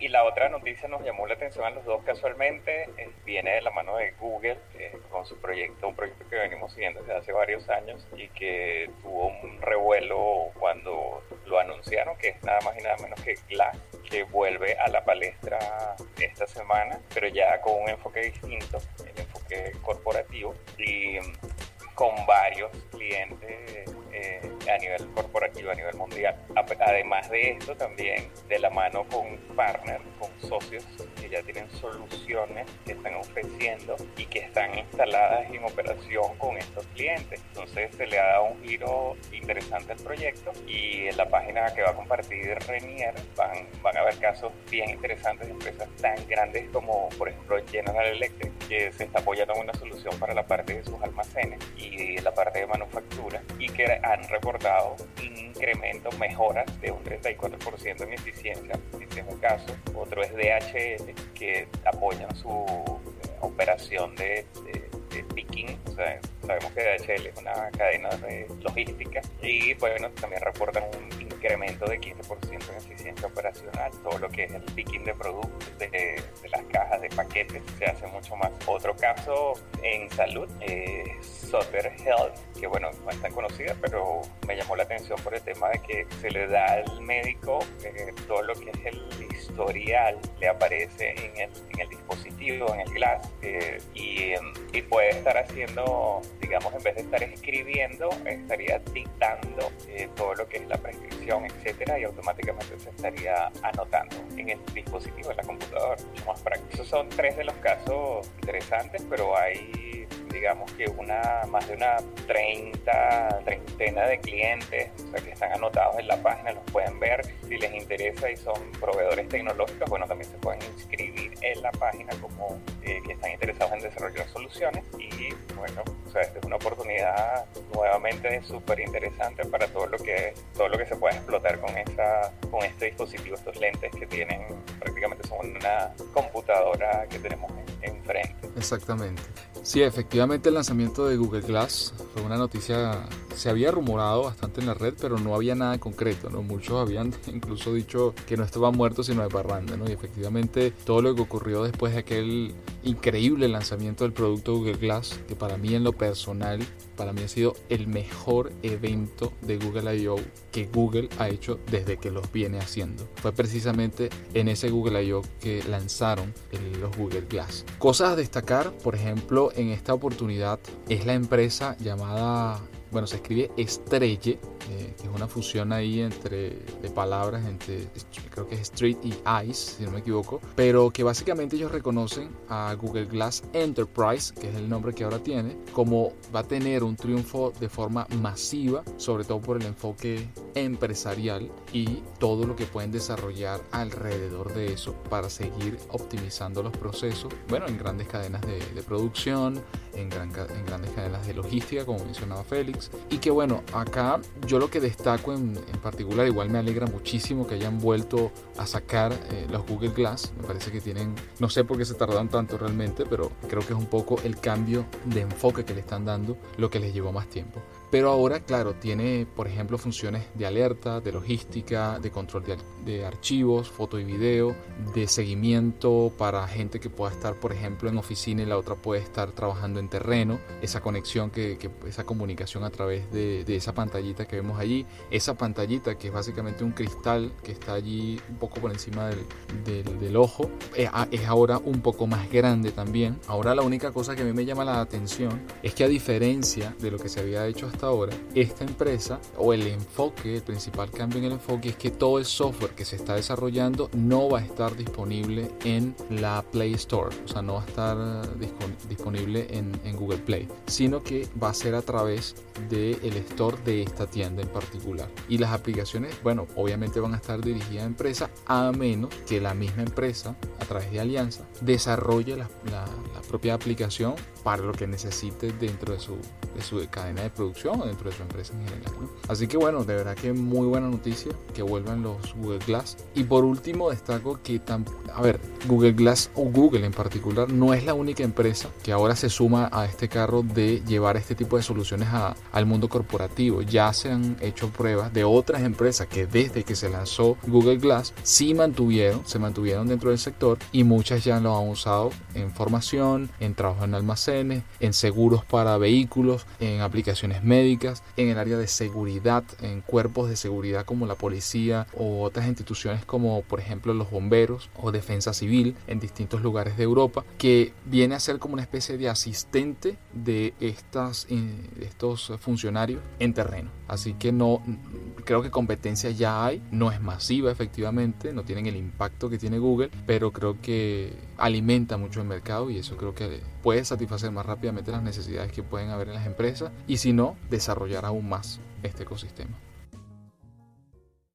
y la otra noticia nos llamó la atención a los dos casualmente, eh, viene de la mano de Google eh, con su proyecto, un proyecto que venimos siguiendo desde hace varios años y que tuvo un revuelo cuando lo anunciaron, que es nada más y nada menos que Glass, que vuelve a la palestra esta semana, pero ya con un enfoque distinto, el enfoque corporativo y con varios clientes eh, a nivel corporativo, a nivel mundial. Además de esto, también de la mano con partners, con socios que ya tienen soluciones que están ofreciendo y que están instaladas en operación con estos clientes. Entonces se le ha dado un giro interesante al proyecto y en la página que va a compartir Renier van, van a haber casos bien interesantes de empresas tan grandes como por ejemplo General Electric que se está apoyando en una solución para la parte de sus almacenes y la parte de manufactura y que han reportado incrementos, mejoras de un 34% en eficiencia, este es un caso. Otro es DHL, que apoyan su operación de, picking, sabemos que DHL es una cadena de logística y bueno, también reportan un incremento de 15% en eficiencia operacional, todo lo que es el picking de productos, de, las cajas, de paquetes, se hace mucho más. Otro caso en salud, es Sutter Health, que bueno, no es tan conocida, pero me llamó la atención por el tema de que se le da al médico eh, todo lo que es el historial, le aparece en el, dispositivo, en el glass, eh, y, y puede estar haciendo, digamos, en vez de estar escribiendo, estaría dictando eh, todo lo que es la prescripción etcétera, y automáticamente se estaría anotando en el dispositivo, en la computadora, mucho más práctico. Esos son tres de los casos interesantes, pero hay digamos que una más de una 30, treintena de clientes o sea, que están anotados en la página, los pueden ver. Si les interesa y son proveedores tecnológicos, bueno, también se pueden inscribir en la página como eh, que están interesados en desarrollar soluciones. Y bueno, o sea, esta es una oportunidad nuevamente súper interesante para todo lo que todo lo que se puede explotar con esa con este dispositivo, estos lentes que tienen prácticamente son una computadora que tenemos enfrente. Exactamente. Sí, efectivamente el lanzamiento de Google Glass fue una noticia, se había rumorado bastante en la red, pero no había nada concreto, ¿no? Muchos habían incluso dicho que no estaba muerto sino de parranda, ¿no? Y efectivamente todo lo que ocurrió después de aquel increíble lanzamiento del producto Google Glass, que para mí en lo personal, para mí ha sido el mejor evento de Google I.O. que Google ha hecho desde que los viene haciendo. Fue precisamente en ese Google I.O. que lanzaron los Google Glass. Cosas a destacar, por ejemplo, en esta oportunidad es la empresa llamada, bueno, se escribe Estrelle, eh, que es una fusión ahí entre de palabras entre creo que es Street y Ice, si no me equivoco, pero que básicamente ellos reconocen a Google Glass Enterprise, que es el nombre que ahora tiene, como va a tener un triunfo de forma masiva, sobre todo por el enfoque empresarial y todo lo que pueden desarrollar alrededor de eso para seguir optimizando los procesos, bueno, en grandes cadenas de, producción, en, gran, en grandes cadenas de logística, como mencionaba Félix, y que bueno, acá yo lo que destaco en, particular, igual me alegra muchísimo que hayan vuelto a sacar eh, los Google Glass. Me parece que tienen, no sé por qué se tardan tanto realmente, pero creo que es un poco el cambio de enfoque que le están dando lo que les llevó más tiempo. Pero ahora, claro, tiene, por ejemplo, funciones de alerta, de logística, de control de, archivos, foto y video, de seguimiento para gente que pueda estar, por ejemplo, en oficina y la otra puede estar trabajando en terreno. Esa conexión, que, esa comunicación a través de, esa pantallita que vemos allí. Esa pantallita que es básicamente un cristal que está allí un poco por encima del, del, ojo, eh, es ahora un poco más grande también. Ahora la única cosa que a mí me llama la atención es que a diferencia de lo que se había hecho hasta ahora, esta empresa o el enfoque, el principal cambio en el enfoque es que todo el software que se está desarrollando no va a estar disponible en la Play Store, o sea, no va a estar disponible en, Google Play, sino que va a ser a través del el store de esta tienda en particular. Y las aplicaciones, bueno, obviamente van a estar dirigidas a empresa a menos que la misma empresa, a través de alianza, desarrolle la propia aplicación para lo que necesite dentro de su, de su cadena de producción dentro de su empresa en general. Así que bueno, de verdad que muy buena noticia que vuelvan los Google Glass. Y por último destaco que, a ver, Google Glass o Google en particular no es la única empresa que ahora se suma a este carro de llevar este tipo de soluciones al mundo corporativo. Ya se han hecho pruebas de otras empresas que desde que se lanzó Google Glass sí mantuvieron, se mantuvieron dentro del sector y muchas ya lo han usado en formación, en trabajo en almacenes, en seguros para vehículos, en aplicaciones médicas, en el área de seguridad, en cuerpos de seguridad como la policía o otras instituciones como por ejemplo los bomberos o defensa civil en distintos lugares de Europa, que viene a ser como una especie de asistente de estas, eh, estos funcionarios en terreno. Así que no, creo que competencia ya hay, no es masiva efectivamente, no tienen el impacto que tiene Google, pero creo que alimenta mucho el mercado y eso creo que puede satisfacer más rápidamente las necesidades que pueden haber en las empresas y si no, desarrollar aún más este ecosistema.